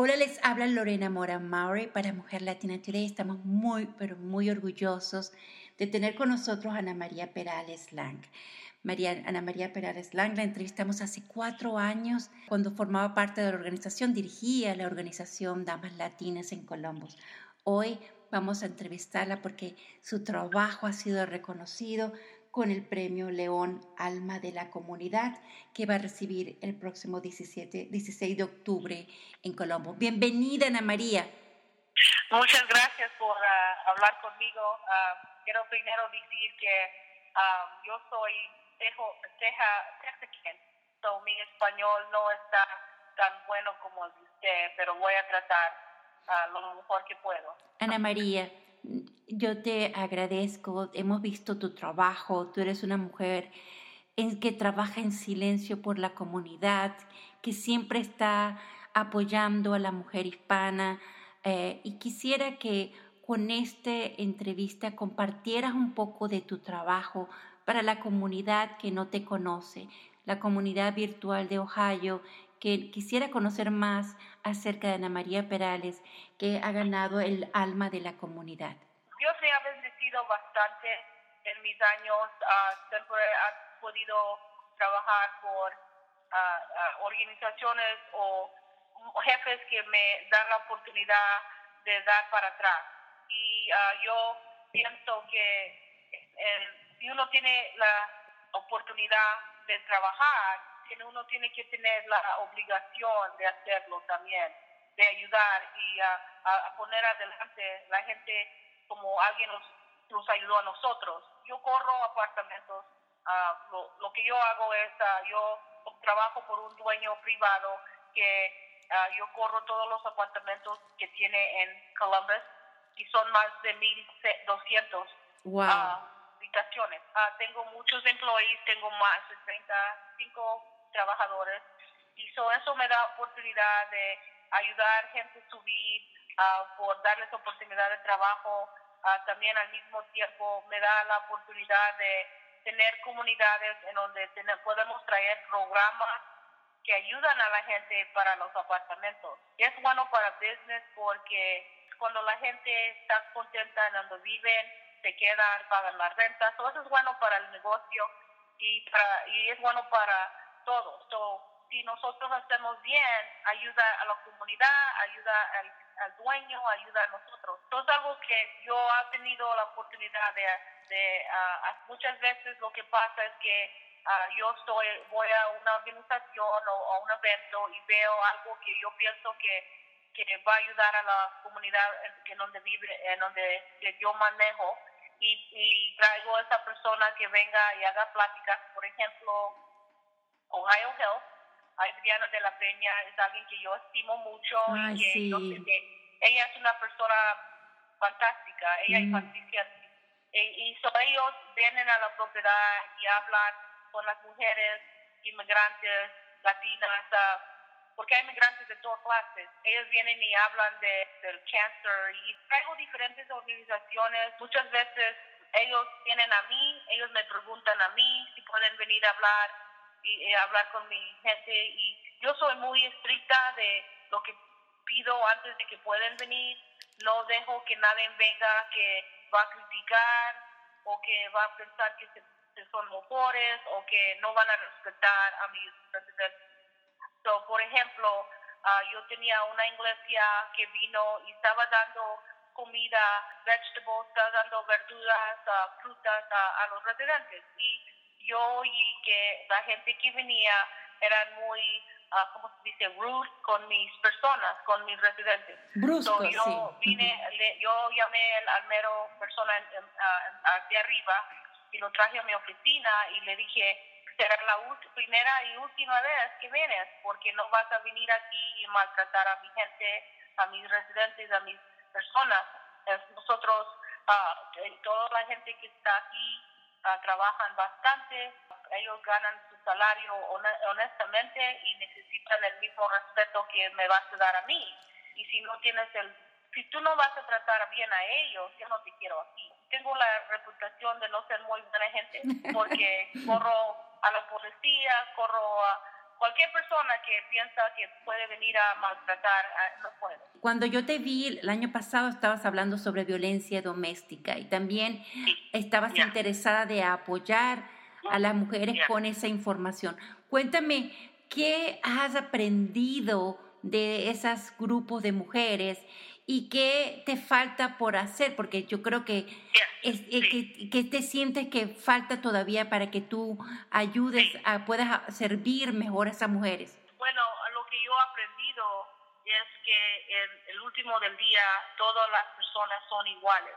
Hola, les habla Lorena Mora Maury para Mujer Latina Today. Estamos muy, pero muy orgullosos de tener con nosotros a Ana María Perales Lang. María, Ana María Perales Lang la entrevistamos hace cuatro años cuando formaba parte de la organización, dirigía la organización Damas Latinas en Columbus. Hoy vamos a entrevistarla porque su trabajo ha sido reconocido con el premio León Alma de la Comunidad que va a recibir el próximo 17, 16 de octubre en Colombo. Bienvenida, Ana María. Muchas gracias por uh, hablar conmigo. Uh, quiero primero decir que um, yo soy tejo, teja, so mi español no está tan bueno como el de usted, pero voy a tratar uh, lo mejor que puedo. Ana María, yo te agradezco, hemos visto tu trabajo, tú eres una mujer en que trabaja en silencio por la comunidad, que siempre está apoyando a la mujer hispana eh, y quisiera que con esta entrevista compartieras un poco de tu trabajo para la comunidad que no te conoce, la comunidad virtual de Ohio, que quisiera conocer más acerca de Ana María Perales, que ha ganado el alma de la comunidad. Dios me ha bendecido bastante en mis años. Uh, siempre he podido trabajar por uh, organizaciones o jefes que me dan la oportunidad de dar para atrás. Y yo pienso que si uno tiene la oportunidad de trabajar, uno tiene que tener la obligación de hacerlo también, de ayudar y a poner adelante la gente como alguien nos, nos ayudó a nosotros. Yo corro apartamentos, uh, lo, lo, que yo hago es, uh, yo trabajo por un dueño privado que uh, yo corro todos los apartamentos que tiene en Columbus y son más de 1.200 wow. habitaciones. tengo muchos employees, tengo más de 35 trabajadores y eso me da oportunidad de ayudar gente a subir, por darles oportunidad de trabajo Ah, también al mismo tiempo me da la oportunidad de tener comunidades en donde podemos traer programas que ayudan a la gente para los apartamentos. Es bueno para business porque cuando la gente está contenta en donde viven, se quedan, pagan las rentas, todo eso es bueno para el negocio y, y es bueno para todos. Si nosotros hacemos bien, ayuda a la comunidad, ayuda al dueño, ayuda a nosotros. Todo es algo que yo he tenido la oportunidad de, de uh, muchas veces lo que pasa es que uh, yo estoy, voy a una organización o a un evento y veo algo que yo pienso que, que va a ayudar a la comunidad en donde vive, en donde yo manejo y, y traigo a esa persona que venga y haga pláticas, por ejemplo, Ohio Health Adriana de la Peña es alguien que yo estimo mucho y que ella es una persona fantástica, ella mm. y Patricia. Y, ellos vienen a la propiedad y hablan con las mujeres inmigrantes latinas, uh, porque hay inmigrantes de todas clases. Ellos vienen y hablan de, del cáncer y traigo diferentes organizaciones. Muchas veces ellos vienen a mí, ellos me preguntan a mí si pueden venir a hablar y, eh, hablar con mi gente y yo soy muy estricta de lo que pido antes de que puedan venir, no dejo que nadie venga que va a criticar o que va a pensar que se, son mejores o que no van a respetar a mis residentes. So, por ejemplo, uh, yo tenía una iglesia que vino y estaba dando comida, vegetables, estaba dando verduras, uh, frutas a, a los residentes. Y yo y que la gente que venía eran muy, uh, ¿cómo se dice?, rude con mis personas, con mis residentes. Brusco, yo vine, yo llamé al, mero persona de arriba y lo traje a mi oficina y le dije, será la primera y última vez que vienes, porque no vas a venir aquí y maltratar a mi gente, a mis residentes, a mis personas. nosotros, uh, toda la gente que está aquí, Ah, trabajan bastante, ellos ganan su salario honestamente y necesitan el mismo respeto que me vas a dar a mí. Y si no tienes el, si tú no vas a tratar bien a ellos, yo no te quiero aquí. Tengo la reputación de no ser muy buena gente porque corro a la policía, corro a, cualquier persona que piensa que puede venir a maltratar, no puede. Cuando yo te vi el año pasado estabas hablando sobre violencia doméstica y también estabas interesada de apoyar a las mujeres con esa información. Cuéntame, ¿qué has aprendido de esos grupos de mujeres y qué te falta por hacer? Porque yo creo que, es, eh, que, te sientes que falta todavía para que tú ayudes, a puedas servir mejor a esas mujeres. Bueno, lo que yo he aprendido es que en el último del día todas las personas son iguales.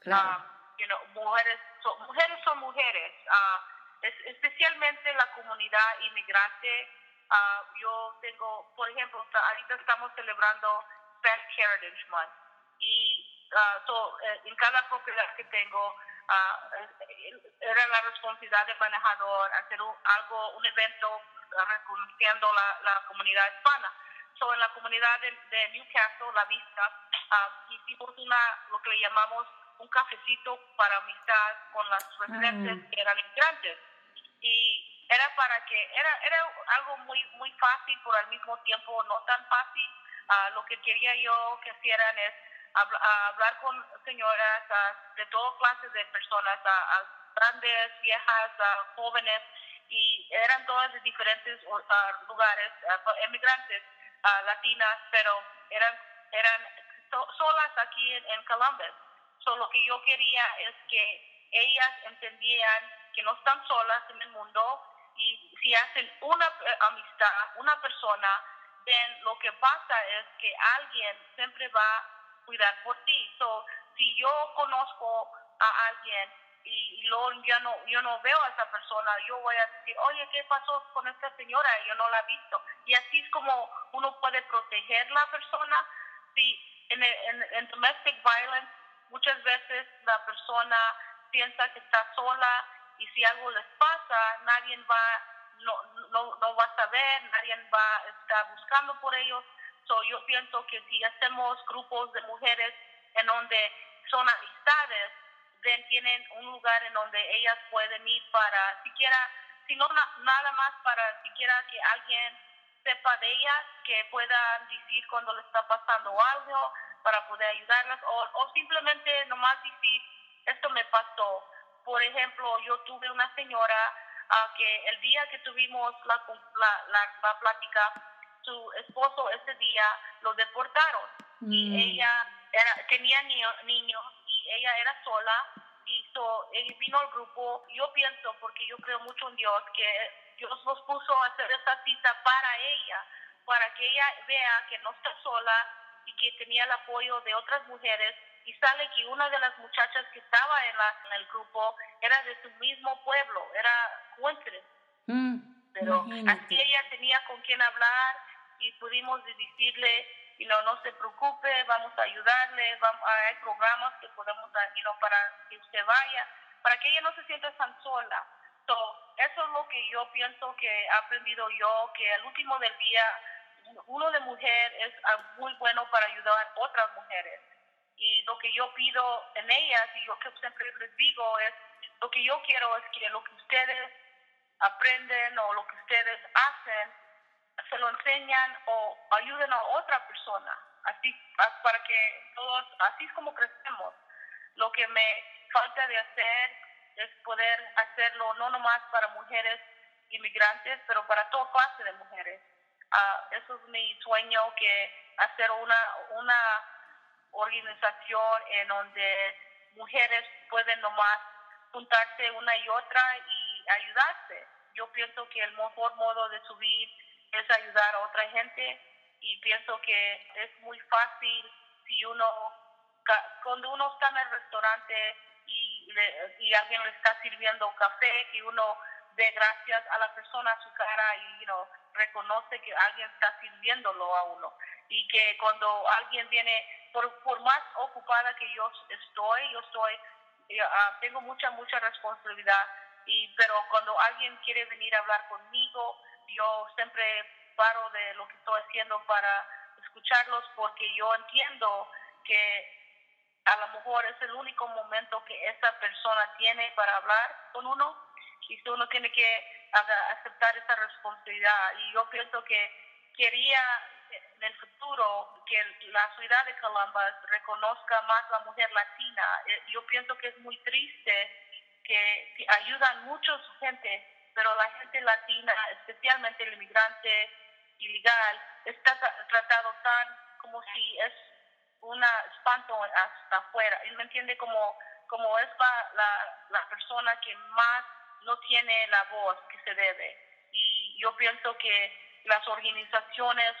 Claro. Uh, mujeres, son, mujeres son mujeres. Uh, especialmente la comunidad inmigrante. Uh, yo tengo, por ejemplo, ahorita estamos celebrando Spanish Heritage Month y so, eh, en cada propiedad que tengo era la responsabilidad del manejador hacer un, algo, un evento reconociendo la, la comunidad hispana. So, en la comunidad de, Newcastle, La Vista, hicimos una, lo que le llamamos un cafecito para amistad con las residentes que eran inmigrantes. Y era para que, era, era algo muy, muy fácil, por al mismo tiempo no tan fácil. Uh, lo que quería yo que hicieran es hablar con señoras de todas clases de personas, a, grandes, viejas, jóvenes, y eran todas de diferentes lugares, emigrantes, latinas, pero eran, eran solas aquí en, en Columbus. So, lo que yo quería es que ellas entendían que no están solas en el mundo y si hacen una eh, amistad, una persona, then lo que pasa es que alguien siempre va a cuidar por ti. So, si yo conozco a alguien y, luego ya no, yo no veo a esa persona, yo voy a decir, oye, ¿qué pasó con esta señora? Yo no la he visto. Y así es como uno puede proteger la persona. Si en, en, en domestic violence muchas veces la persona piensa que está sola y si algo les pasa, nadie va, no, no, no va a saber, nadie va a estar buscando por ellos. So, yo pienso que si hacemos grupos de mujeres en donde son amistades, tienen un lugar en donde ellas pueden ir para siquiera, si no nada más para siquiera que alguien sepa de ellas, que puedan decir cuando le está pasando algo para poder ayudarlas o, o simplemente nomás decir, esto me pasó por ejemplo, yo tuve una señora uh, que el día que tuvimos la, la, la, plática, su esposo ese día lo deportaron y mm. ella era, tenía niños y ella era sola y so, vino al grupo. Yo pienso, porque yo creo mucho en Dios, que Dios nos puso a hacer esta cita para ella, para que ella vea que no está sola y que tenía el apoyo de otras mujeres y sale que una de las muchachas que estaba en, la, en el grupo era de su mismo pueblo, era Coincidence. Mm, Pero así ella tenía con quien hablar y pudimos decirle, y no, no se preocupe, vamos a ayudarle, vamos, hay programas que podemos dar para que usted vaya, para que ella no se sienta tan sola. So, eso es lo que yo pienso que he aprendido yo, que al último del día, uno de mujer es ah, muy bueno para ayudar a otras mujeres y lo que yo pido en ellas y lo que siempre les digo es, lo que yo quiero es que lo que ustedes aprenden o lo que ustedes hacen, se lo enseñan o ayuden a otra persona, así para que todos, así es como crecemos. Lo que me falta de hacer es poder hacerlo no nomás para mujeres inmigrantes, pero para toda clase de mujeres. Uh, eso es mi sueño, que hacer una, una organización en donde mujeres pueden nomás juntarse una y otra y ayudarse. Yo pienso que el mejor modo de subir es ayudar a otra gente y pienso que es muy fácil si uno, cuando uno está en el restaurante y, y alguien le está sirviendo café, y uno dé gracias a la persona a su cara y you reconoce que alguien está sirviéndolo a uno y que cuando alguien viene por, más ocupada que yo estoy, yo estoy, uh, tengo mucha, mucha responsabilidad, y, pero cuando alguien quiere venir a hablar conmigo, yo siempre paro de lo que estoy haciendo para escucharlos porque yo entiendo que a lo mejor es el único momento que esa persona tiene para hablar con uno y uno tiene que aceptar esa responsabilidad. Y yo pienso que quería en el futuro que la ciudad de Columbus reconozca más la mujer latina. Eh, yo pienso que es muy triste que ayudan mucho su gente, pero la gente latina, especialmente el inmigrante ilegal, está tratado tan como si es una espanto hasta afuera. Él me entiende como, como es la, la, persona que más no tiene la voz que se debe. Y yo pienso que las organizaciones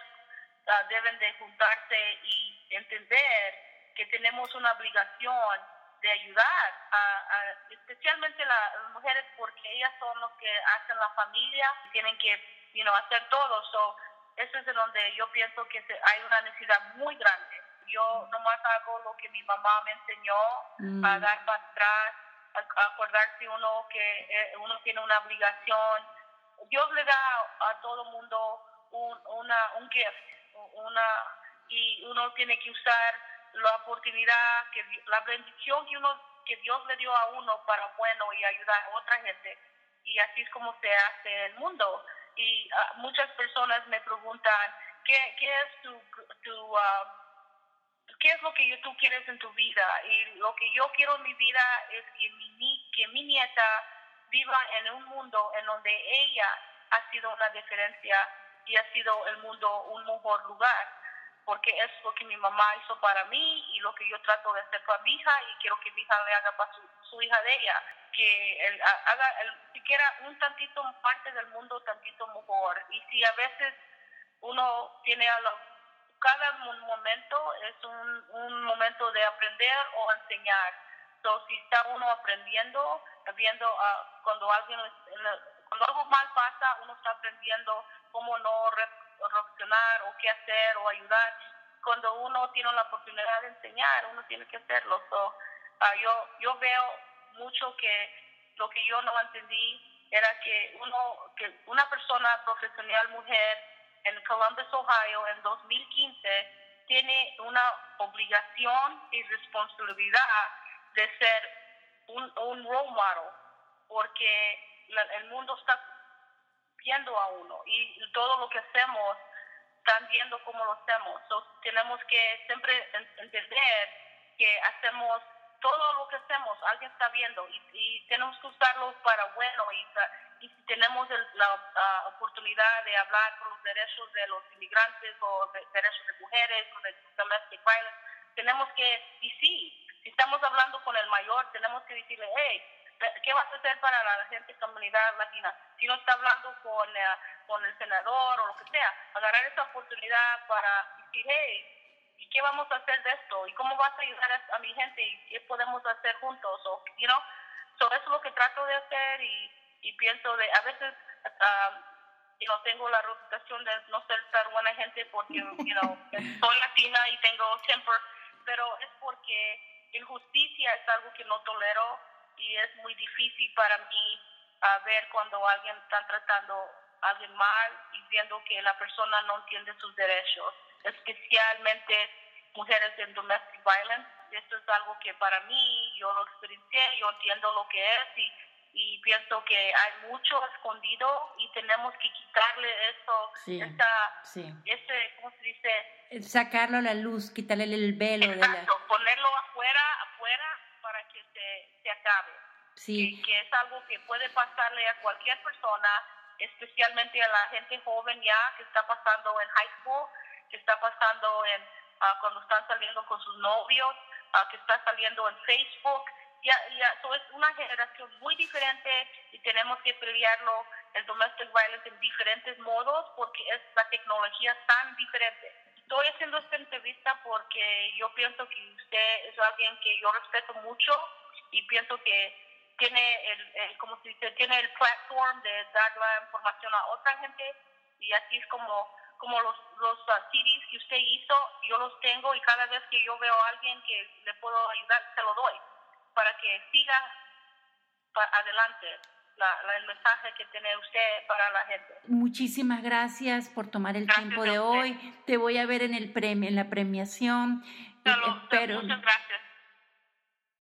uh, deben de juntarse y entender que tenemos una obligación de ayudar, a, especialmente las mujeres, porque ellas son los que hacen la familia, tienen que you know, hacer todo. So, eso es de donde yo pienso que hay una necesidad muy grande. Yo nomás hago lo que mi mamá me enseñó, a mm. dar para atrás, a, acordarse uno que eh, uno tiene una obligación. Dios le da a todo mundo un, una, un gift, una, y uno tiene que usar la oportunidad, que la bendición que uno que Dios le dio a uno para bueno y ayudar a otra gente. Y así es como se hace el mundo. Y ah, muchas personas me preguntan, ¿qué, qué es tu, tu ah, qué es lo que tú quieres en tu vida? Y lo que yo quiero en mi vida es que mi, que mi nieta viva en un mundo en donde ella ha sido una diferencia y ha sido el mundo un mejor lugar porque es lo que mi mamá hizo para mí y lo que yo trato de hacer para mi hija y quiero que mi hija le haga para su, hija de ella, que él haga el, siquiera un tantito parte del mundo tantito mejor. Y si a veces uno tiene a cada momento es un, un momento de aprender o enseñar. Entonces, si está uno aprendiendo, viendo uh, cuando alguien cuando algo mal pasa, uno está aprendiendo cómo no reaccionar o qué hacer o ayudar. Cuando uno tiene la oportunidad de enseñar, uno tiene que hacerlo. So, uh, yo, yo veo mucho que lo que yo no entendí era que uno que una persona profesional mujer en Columbus, Ohio, en 2015, tiene una obligación y responsabilidad de ser un, un role model, porque el mundo está viendo a uno y todo lo que hacemos están viendo cómo lo hacemos. tenemos que siempre entender que hacemos todo lo que hacemos, alguien está viendo y, tenemos que usarlo para bueno y, y si tenemos la oportunidad de hablar por los derechos de los inmigrantes o de, derechos de mujeres o de domestic violence, tenemos que, y sí, si estamos hablando con el mayor, tenemos que decirle, hey, ¿Qué vas a hacer para la gente comunidad latina? Si no está hablando con, con el senador o lo que sea, agarrar esa oportunidad para decir, hey, ¿y qué vamos a hacer de esto? ¿Y cómo vas a ayudar a, mi gente? ¿Y qué podemos hacer juntos? O, you know? so eso es lo que trato de hacer y, y pienso de, a veces, um, yo tengo la reputación de no ser tan buena gente porque, you know, soy latina y tengo temper, pero es porque injusticia es algo que no tolero y es muy difícil para mí a ver cuando alguien está tratando a alguien mal y viendo que la persona no entiende sus derechos, especialmente mujeres en domestic violence. Esto es algo que para mí, yo lo experiencié, yo entiendo lo que es y, y pienso que hay mucho escondido y tenemos que quitarle eso, sí, esa, sí. ese, ¿cómo se dice? Sacarlo a la luz, quitarle el velo. Exacto, de la... ponerlo afuera, afuera se, se acabe. Sí. Que, es algo que puede pasarle a cualquier persona, especialmente a la gente joven ya que está pasando en high school, que está pasando en ah, cuando están saliendo con sus novios, uh, que está saliendo en Facebook. Ya, ya, es una generación muy diferente y tenemos que pelearlo el domestic violence en diferentes modos porque es la tecnología tan diferente estoy haciendo esta entrevista porque yo pienso que usted es alguien que yo respeto mucho y pienso que tiene el, como se dice, tiene el platform de dar la información a otra gente y así es como como los, los uh, CDs que usted hizo, yo los tengo y cada vez que yo veo a alguien que le puedo ayudar, se lo doy para que siga adelante el mensaje que tiene usted para la gente. Muchísimas gracias por tomar el tiempo de hoy. Te voy a ver en el premio, en la premiación. Pero, muchas gracias.